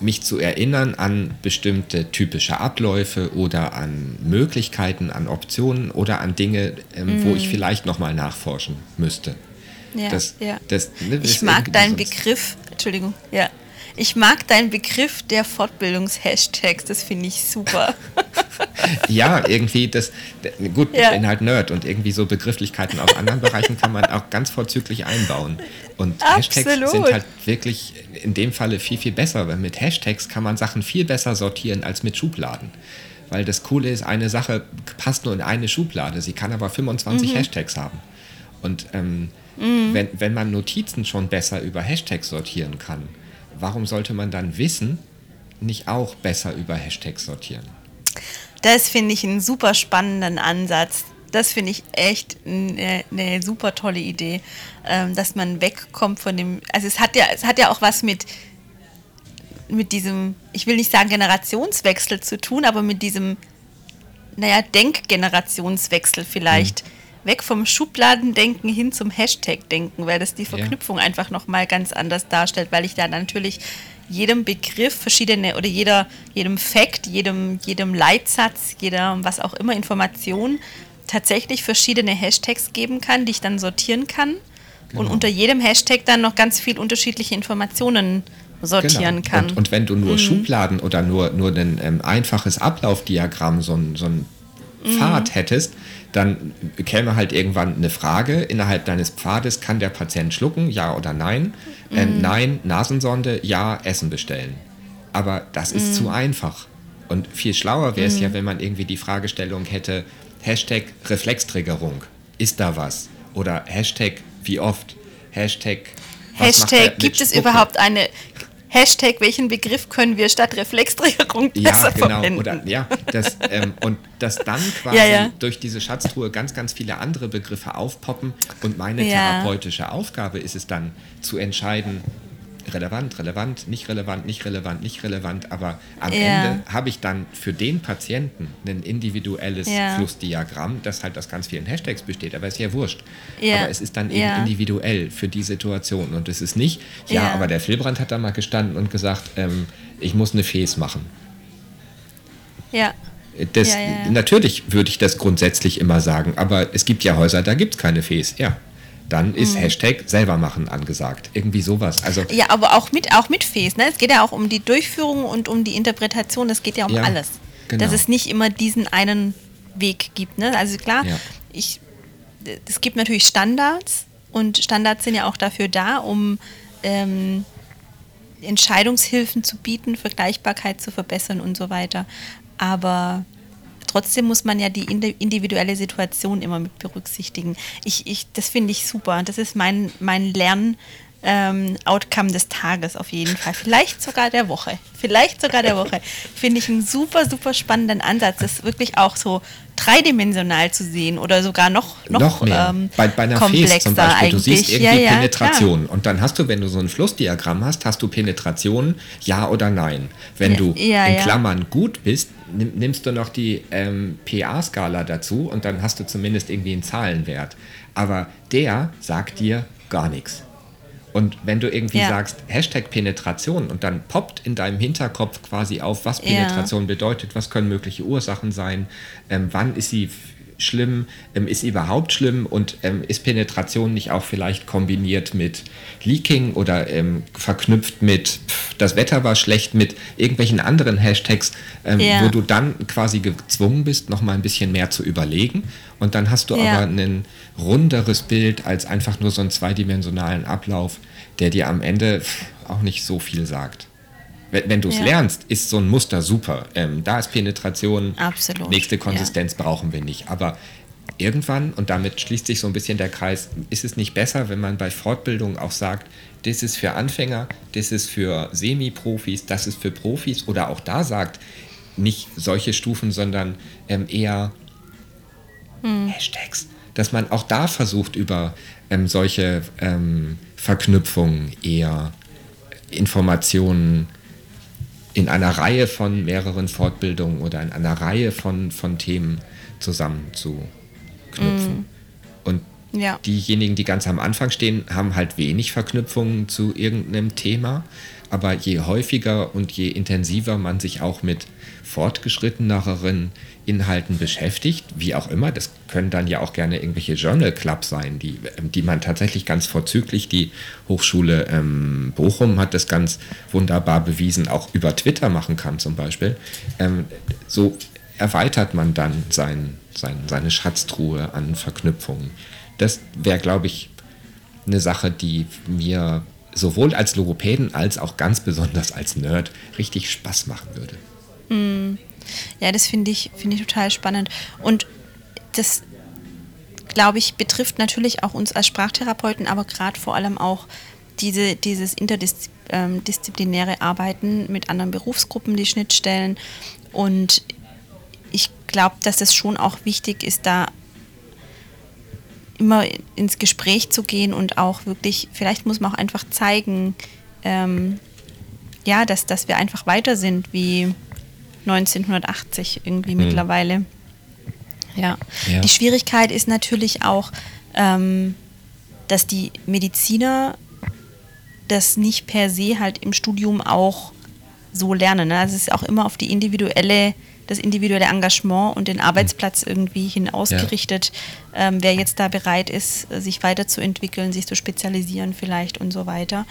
mich zu erinnern an bestimmte typische Abläufe oder an Möglichkeiten, an Optionen oder an Dinge, ähm, mm. wo ich vielleicht nochmal nachforschen müsste. Ja, das, ja. Das, ne, ich mag deinen Begriff, Entschuldigung, ja, ich mag deinen Begriff der Fortbildungshashtags, das finde ich super. ja, irgendwie, das, gut, ja. ich bin halt Nerd und irgendwie so Begrifflichkeiten aus anderen Bereichen kann man auch ganz vorzüglich einbauen. Und Absolut. Hashtags sind halt wirklich in dem Falle viel, viel besser, weil mit Hashtags kann man Sachen viel besser sortieren als mit Schubladen. Weil das Coole ist, eine Sache passt nur in eine Schublade, sie kann aber 25 mhm. Hashtags haben. Und ähm, mhm. wenn, wenn man Notizen schon besser über Hashtags sortieren kann, warum sollte man dann Wissen nicht auch besser über Hashtags sortieren? Das finde ich einen super spannenden Ansatz. Das finde ich echt eine, eine, super tolle Idee, ähm, dass man wegkommt von dem. Also es hat ja, es hat ja auch was mit mit diesem, ich will nicht sagen Generationswechsel zu tun, aber mit diesem, naja, Denkgenerationswechsel vielleicht. Mhm. Weg vom Schubladendenken hin zum Hashtag-Denken, weil das die Verknüpfung ja. einfach nochmal ganz anders darstellt, weil ich da natürlich jedem Begriff verschiedene oder jeder, jedem Fact, jedem, jedem Leitsatz, jeder was auch immer Information tatsächlich verschiedene Hashtags geben kann, die ich dann sortieren kann genau. und unter jedem Hashtag dann noch ganz viel unterschiedliche Informationen sortieren genau. kann. Und, und, wenn du nur mhm. Schubladen oder nur, nur ein ähm, einfaches Ablaufdiagramm, so ein, so ein. Pfad hättest, dann käme halt irgendwann eine Frage innerhalb deines Pfades, kann der Patient schlucken, ja oder nein? Ähm, mhm. Nein, Nasensonde, ja, Essen bestellen. Aber das ist mhm. zu einfach. Und viel schlauer wäre es mhm. ja, wenn man irgendwie die Fragestellung hätte, Hashtag Reflextriggerung, ist da was? Oder Hashtag wie oft? Hashtag Hashtag, gibt es überhaupt eine Hashtag, welchen Begriff können wir statt Reflextriggerung besser ja, genau. verwenden? Oder, ja, das, ähm, und dass dann quasi ja, ja. durch diese Schatztruhe ganz, ganz viele andere Begriffe aufpoppen und meine therapeutische Aufgabe ist es dann zu entscheiden, relevant, relevant, nicht relevant, nicht relevant, nicht relevant, aber am ja. Ende habe ich dann für den Patienten ein individuelles ja. Flussdiagramm, das halt aus ganz vielen Hashtags besteht, aber ist ja wurscht. Ja. Aber es ist dann eben individuell für die Situation und es ist nicht, ja, aber der Filbrand hat da mal gestanden und gesagt, ähm, ich muss eine Fes machen. Ja. Das, Natürlich würde ich das grundsätzlich immer sagen, aber es gibt ja Häuser, da gibt es keine Fes, ja dann ist mhm. Hashtag selber machen angesagt. Irgendwie sowas. Also ja, aber auch mit, auch mit Face. Ne? Es geht ja auch um die Durchführung und um die Interpretation. Es geht ja um ja, alles. Genau. Dass es nicht immer diesen einen Weg gibt. Ne? Also klar, ja. ich, es gibt natürlich Standards und Standards sind ja auch dafür da, um ähm, Entscheidungshilfen zu bieten, Vergleichbarkeit zu verbessern und so weiter. Aber trotzdem muss man ja die individuelle Situation immer mit berücksichtigen. Ich, ich, das finde ich super. Das ist mein, mein Lern. Ähm, Outcome des Tages auf jeden Fall. Vielleicht sogar der Woche. Vielleicht sogar der Woche. Finde ich einen super, super spannenden Ansatz, das wirklich auch so dreidimensional zu sehen oder sogar noch, noch, noch mehr. Ähm, bei, bei einer komplexer zum Beispiel. Eigentlich. Du siehst irgendwie ja, ja, Penetration klar. und dann hast du, wenn du so ein Flussdiagramm hast, hast du Penetration, ja oder nein. Wenn ja, du in Klammern gut bist, nimmst du noch die ähm, PA-Skala dazu und dann hast du zumindest irgendwie einen Zahlenwert. Aber der sagt dir gar nichts. Und wenn du irgendwie ja. sagst, Hashtag Penetration und dann poppt in deinem Hinterkopf quasi auf, was Penetration ja. bedeutet, was können mögliche Ursachen sein, ähm, wann ist sie schlimm, ähm, ist überhaupt schlimm und ähm, ist Penetration nicht auch vielleicht kombiniert mit Leaking oder ähm, verknüpft mit pff, das Wetter war schlecht mit irgendwelchen anderen Hashtags, ähm, ja. wo du dann quasi gezwungen bist, noch mal ein bisschen mehr zu überlegen und dann hast du ja. aber ein runderes Bild als einfach nur so einen zweidimensionalen Ablauf, der dir am Ende pff, auch nicht so viel sagt. Wenn, du es ja. lernst, ist so ein Muster super. Ähm, da ist Penetration, Absolut. nächste Konsistenz ja. brauchen wir nicht. Aber irgendwann, und damit schließt sich so ein bisschen der Kreis, ist es nicht besser, wenn man bei Fortbildung auch sagt, das ist für Anfänger, das ist für Semi-Profis, das ist für Profis oder auch da sagt, nicht solche Stufen, sondern ähm, eher hm. Hashtags. Dass man auch da versucht, über ähm, solche ähm, Verknüpfungen eher Informationen in einer Reihe von mehreren Fortbildungen oder in einer Reihe von, von Themen zusammenzuknüpfen. Mm. Und ja. diejenigen, die ganz am Anfang stehen, haben halt wenig Verknüpfungen zu irgendeinem Thema. Aber je häufiger und je intensiver man sich auch mit fortgeschritteneren Inhalten beschäftigt, wie auch immer. Das können dann ja auch gerne irgendwelche Journal Clubs sein, die, die man tatsächlich ganz vorzüglich, die Hochschule ähm, Bochum hat das ganz wunderbar bewiesen, auch über Twitter machen kann zum Beispiel. Ähm, so erweitert man dann sein, sein, seine Schatztruhe an Verknüpfungen. Das wäre, glaube ich, eine Sache, die mir sowohl als Logopäden als auch ganz besonders als Nerd richtig Spaß machen würde. Mm. Ja, das finde ich, find ich total spannend. Und das, glaube ich, betrifft natürlich auch uns als Sprachtherapeuten, aber gerade vor allem auch diese, dieses interdisziplinäre ähm, Arbeiten mit anderen Berufsgruppen, die Schnittstellen. Und ich glaube, dass es schon auch wichtig ist, da immer ins Gespräch zu gehen und auch wirklich, vielleicht muss man auch einfach zeigen, ähm, ja, dass, dass wir einfach weiter sind wie 1980 irgendwie hm. mittlerweile. Ja. ja. Die Schwierigkeit ist natürlich auch, ähm, dass die Mediziner das nicht per se halt im Studium auch so lernen. Ne? Also es ist auch immer auf die individuelle, das individuelle Engagement und den Arbeitsplatz irgendwie hin ausgerichtet, ja. ähm, wer jetzt da bereit ist, sich weiterzuentwickeln, sich zu spezialisieren vielleicht und so weiter.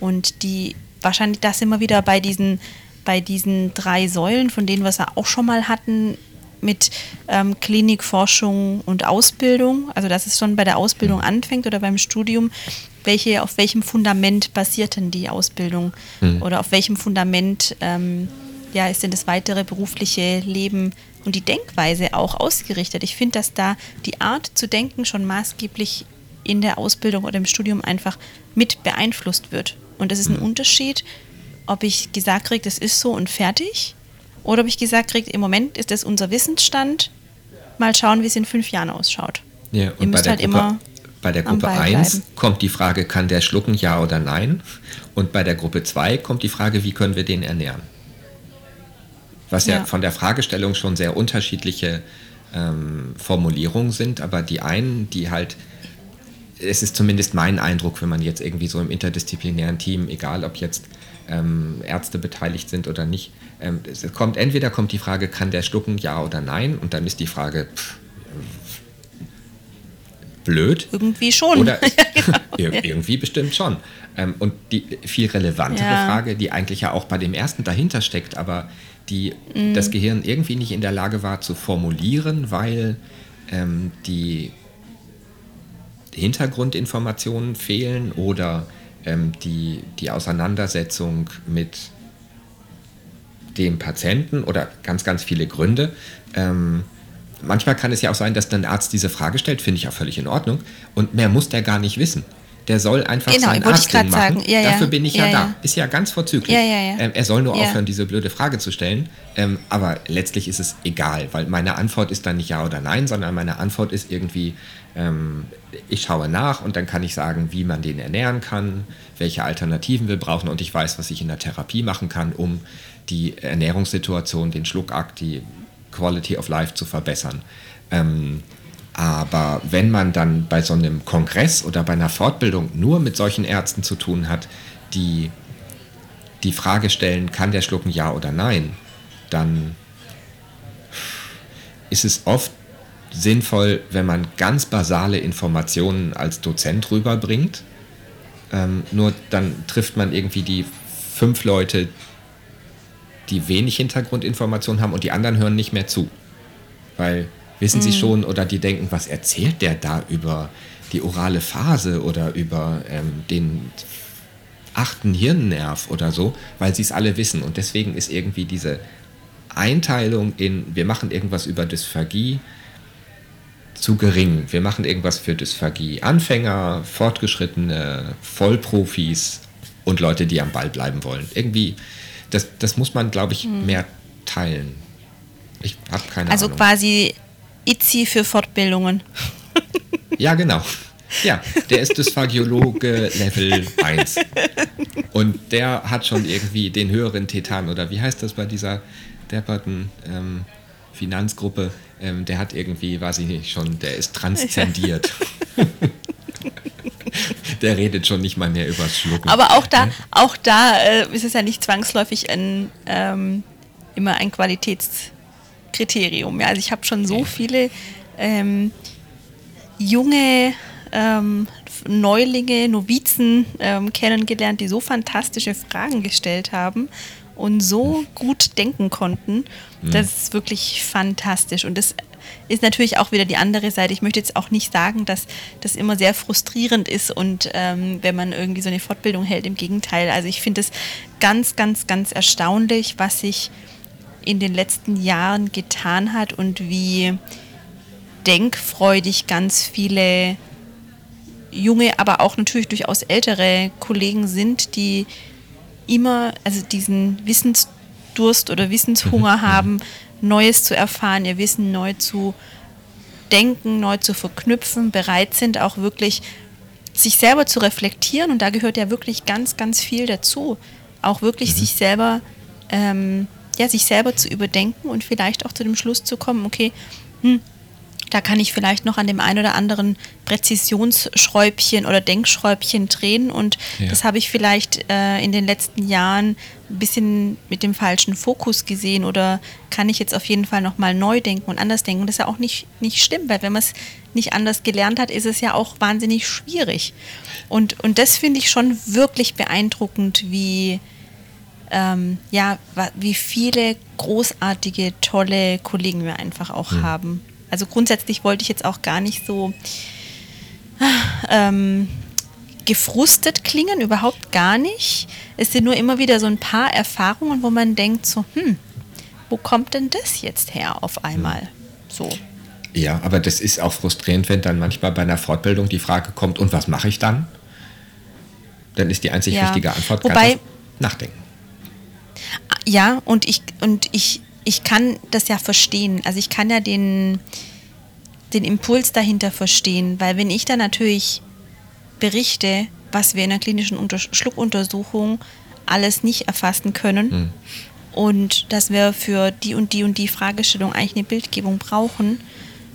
Und die wahrscheinlich, das immer wieder bei diesen, bei diesen drei Säulen, von denen wir es auch schon mal hatten, mit ähm, Klinik, Forschung und Ausbildung, also dass es schon bei der Ausbildung anfängt oder beim Studium, welche, auf welchem Fundament basiert denn die Ausbildung mhm. oder auf welchem Fundament ähm, ja, ist denn das weitere berufliche Leben und die Denkweise auch ausgerichtet. Ich finde, dass da die Art zu denken schon maßgeblich in der Ausbildung oder im Studium einfach mit beeinflusst wird. Und das ist ein mhm. Unterschied, ob ich gesagt kriege, das ist so und fertig oder ob ich gesagt kriege, im Moment ist das unser Wissensstand. Mal schauen, wie es in fünf Jahren ausschaut. Ja, und Ihr müsst halt Gruppe, immer bei der Gruppe 1 kommt die Frage, kann der schlucken, ja oder nein? Und bei der Gruppe 2 kommt die Frage, wie können wir den ernähren? Was ja, ja von der Fragestellung schon sehr unterschiedliche ähm, Formulierungen sind, aber die einen, die halt, es ist zumindest mein Eindruck, wenn man jetzt irgendwie so im interdisziplinären Team, egal ob jetzt ähm, Ärzte beteiligt sind oder nicht. Ähm, es kommt entweder kommt die Frage, kann der schlucken, ja oder nein, und dann ist die Frage pff, blöd. Irgendwie schon. Oder genau. irgendwie bestimmt schon. Ähm, und die viel relevantere ja. Frage, die eigentlich ja auch bei dem ersten dahinter steckt, aber die mm. das Gehirn irgendwie nicht in der Lage war zu formulieren, weil ähm, die Hintergrundinformationen fehlen oder ähm, die, die Auseinandersetzung mit dem Patienten oder ganz, ganz viele Gründe. Ähm, manchmal kann es ja auch sein, dass dann der Arzt diese Frage stellt, finde ich auch völlig in Ordnung. Und mehr muss der gar nicht wissen. Der soll einfach genau, seinen Arzt machen. Ja, Dafür bin ich ja, ja, da. Ist ja ganz vorzüglich. Ähm, er soll nur aufhören, diese blöde Frage zu stellen. Ähm, aber letztlich ist es egal, weil meine Antwort ist dann nicht ja oder nein, sondern meine Antwort ist irgendwie, ähm, ich schaue nach und dann kann ich sagen, wie man den ernähren kann, welche Alternativen wir brauchen und ich weiß, was ich in der Therapie machen kann, um die Ernährungssituation, den Schluckakt, die Quality of Life zu verbessern. Ähm, aber wenn man dann bei so einem Kongress oder bei einer Fortbildung nur mit solchen Ärzten zu tun hat, die die Frage stellen, kann der schlucken ja oder nein, dann ist es oft sinnvoll, wenn man ganz basale Informationen als Dozent rüberbringt. Ähm, nur dann trifft man irgendwie die fünf Leute, die wenig Hintergrundinformationen haben und die anderen hören nicht mehr zu. Weil wissen mhm. sie schon oder die denken, was erzählt der da über die orale Phase oder über ähm, den achten Hirnnerv oder so, weil sie es alle wissen. Und deswegen ist irgendwie diese Einteilung in, wir machen irgendwas über Dysphagie, zu gering. Wir machen irgendwas für Dysphagie. Anfänger, Fortgeschrittene, Vollprofis und Leute, die am Ball bleiben wollen. Irgendwie, das, das muss man, glaube ich, hm. mehr teilen. Ich habe keine also Ahnung. Also quasi ITZI für Fortbildungen. ja, genau. Ja, der ist Dysphagiologe Level 1. Und der hat schon irgendwie den höheren Tetan, oder wie heißt das bei dieser depperten ähm, Finanzgruppe? ähm, der hat irgendwie, weiß ich nicht, schon, der ist transzendiert. der redet schon nicht mal mehr über Schlucken. Aber auch da, auch da äh, ist es ja nicht zwangsläufig ein, ähm, immer ein Qualitätskriterium. Ja, also ich habe schon so viele ähm, junge ähm, Neulinge, Novizen ähm, kennengelernt, die so fantastische Fragen gestellt haben und so gut denken konnten. Mhm. Das ist wirklich fantastisch. Und das ist natürlich auch wieder die andere Seite. Ich möchte jetzt auch nicht sagen, dass das immer sehr frustrierend ist und ähm, wenn man irgendwie so eine Fortbildung hält. Im Gegenteil. Also ich finde es ganz, ganz, ganz erstaunlich, was sich in den letzten Jahren getan hat und wie denkfreudig ganz viele junge, aber auch natürlich durchaus ältere Kollegen sind, die immer, also diesen Wissensdurst oder Wissenshunger mhm. haben, Neues zu erfahren, ihr Wissen neu zu denken, neu zu verknüpfen, bereit sind auch wirklich sich selber zu reflektieren und da gehört ja wirklich ganz, ganz viel dazu. auch wirklich mhm. sich selber, ähm, ja, sich selber zu überdenken und vielleicht auch zu dem Schluss zu kommen, okay, hm, da kann ich vielleicht noch an dem einen oder anderen Präzisionsschräubchen oder Denkschräubchen drehen und ja. das habe ich vielleicht äh, in den letzten Jahren ein bisschen mit dem falschen Fokus gesehen oder kann ich jetzt auf jeden Fall nochmal neu denken und anders denken. Und das ist ja auch nicht, nicht schlimm, weil wenn man es nicht anders gelernt hat, ist es ja auch wahnsinnig schwierig. Und, und das finde ich schon wirklich beeindruckend, wie, ähm, ja, wie viele großartige, tolle Kollegen wir einfach auch mhm. haben. Also grundsätzlich wollte ich jetzt auch gar nicht so ähm, gefrustet klingen, überhaupt gar nicht. Es sind nur immer wieder so ein paar Erfahrungen, wo man denkt so, hm, wo kommt denn das jetzt her auf einmal? So. Ja, aber das ist auch frustrierend, wenn dann manchmal bei einer Fortbildung die Frage kommt, und was mache ich dann? Dann ist die einzig ja. richtige Antwort Wobei, nachdenken. Ja, und ich, und ich ich kann das ja verstehen. Also ich kann ja den, den Impuls dahinter verstehen, weil wenn ich dann natürlich berichte, was wir in der klinischen Unter Schluckuntersuchung alles nicht erfassen können mhm. und dass wir für die und die und die Fragestellung eigentlich eine Bildgebung brauchen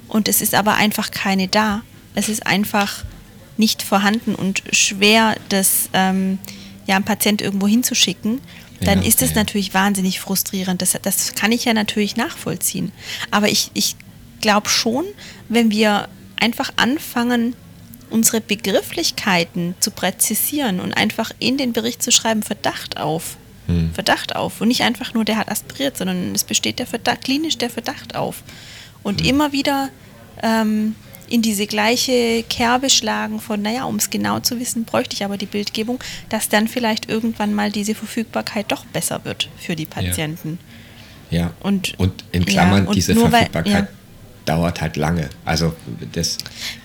und es ist aber einfach keine da. Es ist einfach nicht vorhanden und schwer, das ähm, ja, einem Patient irgendwo hinzuschicken dann ja, ist es ja. natürlich wahnsinnig frustrierend. Das, das kann ich ja natürlich nachvollziehen. Aber ich, ich glaube schon, wenn wir einfach anfangen, unsere Begrifflichkeiten zu präzisieren und einfach in den Bericht zu schreiben, Verdacht auf. Hm. Verdacht auf. Und nicht einfach nur, der hat aspiriert, sondern es besteht der Verdacht, klinisch der Verdacht auf. Und hm. immer wieder ähm, in diese gleiche Kerbe schlagen von, naja, um es genau zu wissen, bräuchte ich aber die Bildgebung, dass dann vielleicht irgendwann mal diese Verfügbarkeit doch besser wird für die Patienten. Ja, ja. Und, und in Klammern, ja, und diese Verfügbarkeit weil, ja. Dauert halt lange. Also das.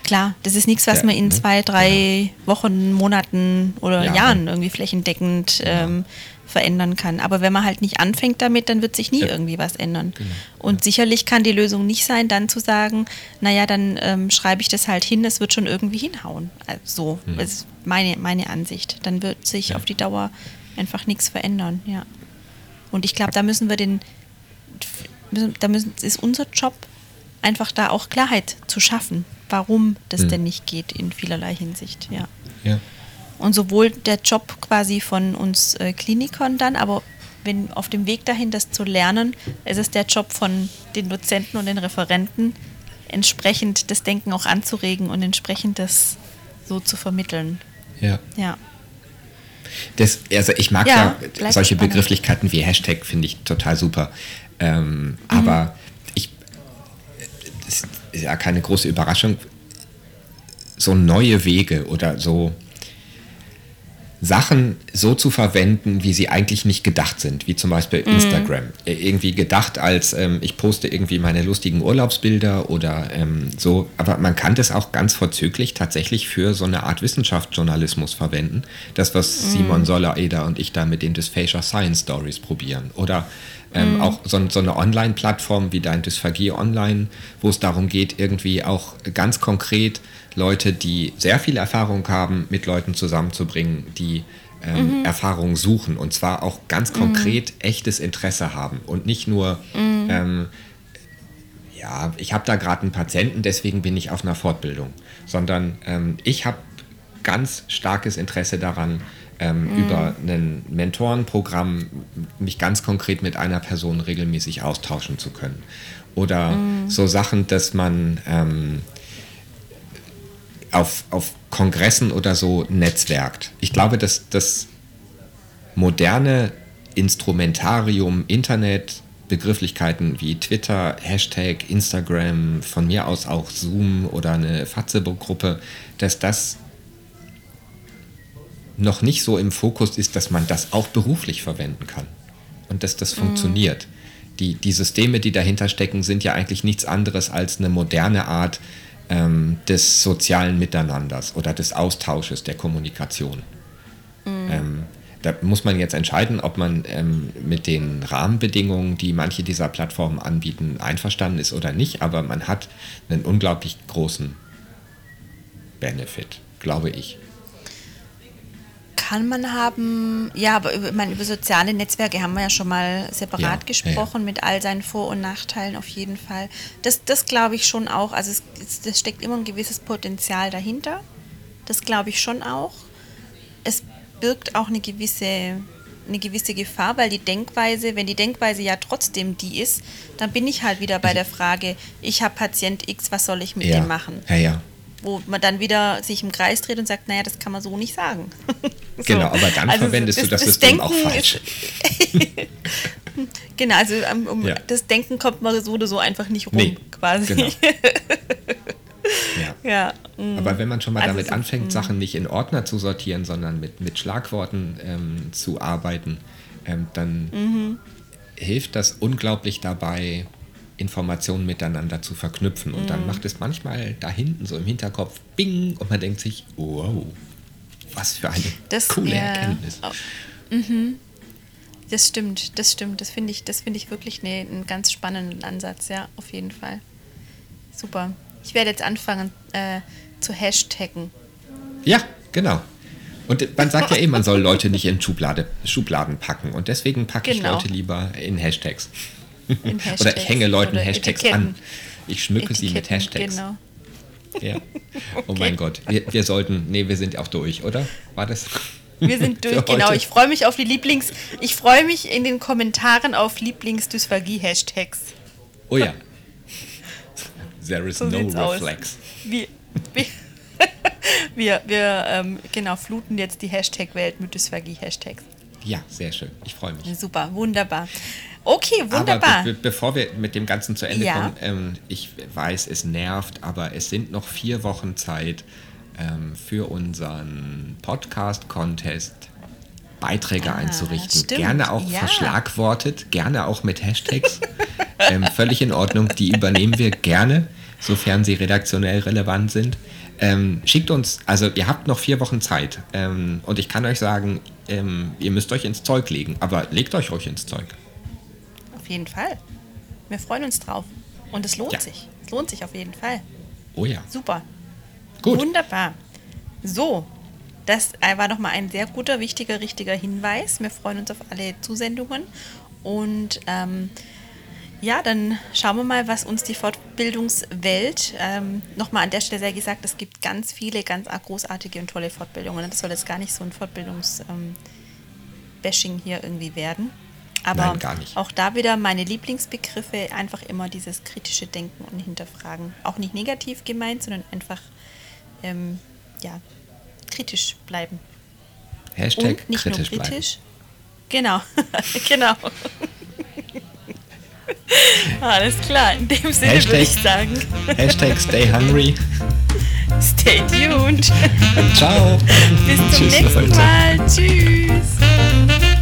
Klar, das ist nichts, was man in ne? zwei, drei genau. Wochen, Monaten oder Jahren irgendwie flächendeckend genau. ähm, verändern kann. Aber wenn man halt nicht anfängt damit, dann wird sich nie ja. irgendwie was ändern. Genau. Und ja. sicherlich kann die Lösung nicht sein, dann zu sagen, naja, dann ähm, schreibe ich das halt hin, es wird schon irgendwie hinhauen. Also so hm. ist meine, meine Ansicht. Dann wird sich ja. auf die Dauer einfach nichts verändern, ja. Und ich glaube, da müssen wir den, da müssen, ist unser Job, einfach da auch Klarheit zu schaffen, warum das hm. denn nicht geht in vielerlei Hinsicht, ja. Ja. Und sowohl der Job quasi von uns äh, Klinikern dann, aber wenn auf dem Weg dahin, das zu lernen, ist es der Job von den Dozenten und den Referenten, entsprechend das Denken auch anzuregen und entsprechend das so zu vermitteln. Ja. Ja. Das, also ich mag ja, ja solche spannend. Begrifflichkeiten wie Hashtag, finde ich total super. Ähm, mhm. Aber ist ja keine große Überraschung, so neue Wege oder so Sachen so zu verwenden, wie sie eigentlich nicht gedacht sind, wie zum Beispiel mhm. Instagram. Äh, irgendwie gedacht als, ähm, ich poste irgendwie meine lustigen Urlaubsbilder oder ähm, so, aber man kann das auch ganz vorzüglich tatsächlich für so eine Art Wissenschaftsjournalismus verwenden. Das, was mhm. Simon Soller-Eder und ich da mit den Dysphagia Science Stories probieren. Oder ähm, mhm. Auch so, so eine Online-Plattform wie dein Dysphagie Online, wo es darum geht, irgendwie auch ganz konkret Leute, die sehr viel Erfahrung haben, mit Leuten zusammenzubringen, die ähm, mhm. Erfahrung suchen und zwar auch ganz konkret mhm. echtes Interesse haben und nicht nur, mhm. ähm, ja, ich habe da gerade einen Patienten, deswegen bin ich auf einer Fortbildung, sondern ähm, ich habe ganz starkes Interesse daran, ähm, mhm. über ein Mentorenprogramm mich ganz konkret mit einer Person regelmäßig austauschen zu können. Oder mhm. so Sachen, dass man ähm, auf, auf Kongressen oder so netzwerkt. Ich glaube, dass das moderne Instrumentarium Internet, Begrifflichkeiten wie Twitter, Hashtag, Instagram, von mir aus auch Zoom oder eine Facebook-Gruppe, dass das noch nicht so im Fokus ist, dass man das auch beruflich verwenden kann und dass das mhm. funktioniert. Die, die Systeme, die dahinter stecken, sind ja eigentlich nichts anderes als eine moderne Art, ähm, des sozialen Miteinanders oder des Austausches der Kommunikation. Mhm. Ähm, da muss man jetzt entscheiden, ob man ähm, mit den Rahmenbedingungen, die manche dieser Plattformen anbieten, einverstanden ist oder nicht, aber man hat einen unglaublich großen Benefit, glaube ich. Kann man haben. Ja, aber über, meine, über soziale Netzwerke haben wir ja schon mal separat Ja, gesprochen, ja. mit all seinen Vor- und Nachteilen auf jeden Fall. Das, das glaube ich schon auch. Also es, es, das steckt immer ein gewisses Potenzial dahinter. Das glaube ich schon auch. Es birgt auch eine gewisse, eine gewisse Gefahr, weil die Denkweise, wenn die Denkweise ja trotzdem die ist, dann bin ich halt wieder bei der Frage, ich habe Patient X, was soll ich mit ja. dem machen? Ja, ja. Wo man dann wieder sich im Kreis dreht und sagt, naja, das kann man so nicht sagen. So. Genau, aber dann verwendest du das System auch falsch. Genau, also um, um Ja. das Denken kommt man so oder so einfach nicht rum, Nee, quasi. genau. Ja. ja. mm. Aber wenn man schon mal Also damit so- anfängt, Sachen nicht in Ordner zu sortieren, sondern mit, mit Schlagworten ähm, zu arbeiten, ähm, dann Mhm. hilft das unglaublich dabei, Informationen miteinander zu verknüpfen. Und Mhm. dann macht es manchmal da hinten so im Hinterkopf Bing und man denkt sich, wow, was für eine Das- coole ja. Erkenntnis. Oh, mhm. Das stimmt, das stimmt. Das finde ich, das finde ich wirklich ne, einen ganz spannenden Ansatz, ja, auf jeden Fall. Super. Ich werde jetzt anfangen äh, zu hashtaggen. Ja, genau. Und man sagt ja eh, man soll Leute nicht in Schublade, Schubladen packen. Und deswegen packe ich Genau. Leute lieber in Hashtags. Oder ich hänge Leuten Hashtags Etiketten. an. Ich schmücke sie mit Etiketten, Hashtags. Genau. Ja. Oh mein Gott. Wir, wir sollten, nee, wir sind auch durch, oder? War das? Wir sind durch, genau. Ich freue mich auf die Lieblings... Ich freue mich in den Kommentaren auf Lieblingsdysphagie-Hashtags. Oh ja. There is So no sieht's aus. reflex. Wir, wir, wir, wir ähm, genau, fluten jetzt die Hashtag-Welt mit Dysphagie-Hashtags. Ja, sehr schön. Ich freue mich. Super, wunderbar. Okay, wunderbar. Aber be be bevor wir mit dem Ganzen zu Ende Ja. kommen, ähm, ich weiß, es nervt, aber es sind noch vier Wochen Zeit ähm, für unseren Podcast-Contest. Beiträge einzurichten. Ah, stimmt, Gerne auch ja. verschlagwortet, gerne auch mit Hashtags. ähm, völlig in Ordnung. Die übernehmen wir gerne, sofern sie redaktionell relevant sind. Ähm, schickt uns, also ihr habt noch vier Wochen Zeit. Ähm, und ich kann euch sagen, ähm, ihr müsst euch ins Zeug legen, aber legt euch euch ins Zeug. auf jeden Fall. Wir freuen uns drauf. Und es lohnt Ja. sich. Es lohnt sich auf jeden Fall. Oh ja. Super. Gut. Wunderbar. So, das äh, war nochmal ein sehr guter, wichtiger, richtiger Hinweis. Wir freuen uns auf alle Zusendungen. Und ähm, ja, dann schauen wir mal, was uns die Fortbildungswelt, ähm, nochmal an der Stelle sei gesagt, es gibt ganz viele, ganz großartige und tolle Fortbildungen. Das soll jetzt gar nicht so ein Fortbildungs-Bashing hier irgendwie werden. Aber Nein, gar nicht. auch da wieder meine Lieblingsbegriffe, einfach immer dieses kritische Denken und Hinterfragen. Auch nicht negativ gemeint, sondern einfach ähm, ja, kritisch bleiben. Hashtag und nicht kritisch, nur bleiben. kritisch. Genau, genau. Alles klar, in dem Sinne würde Hashtag- ich sagen, Hashtag stay hungry. stay tuned. Ciao. Bis zum Tschüss, nächsten Leute. Mal. Tschüss.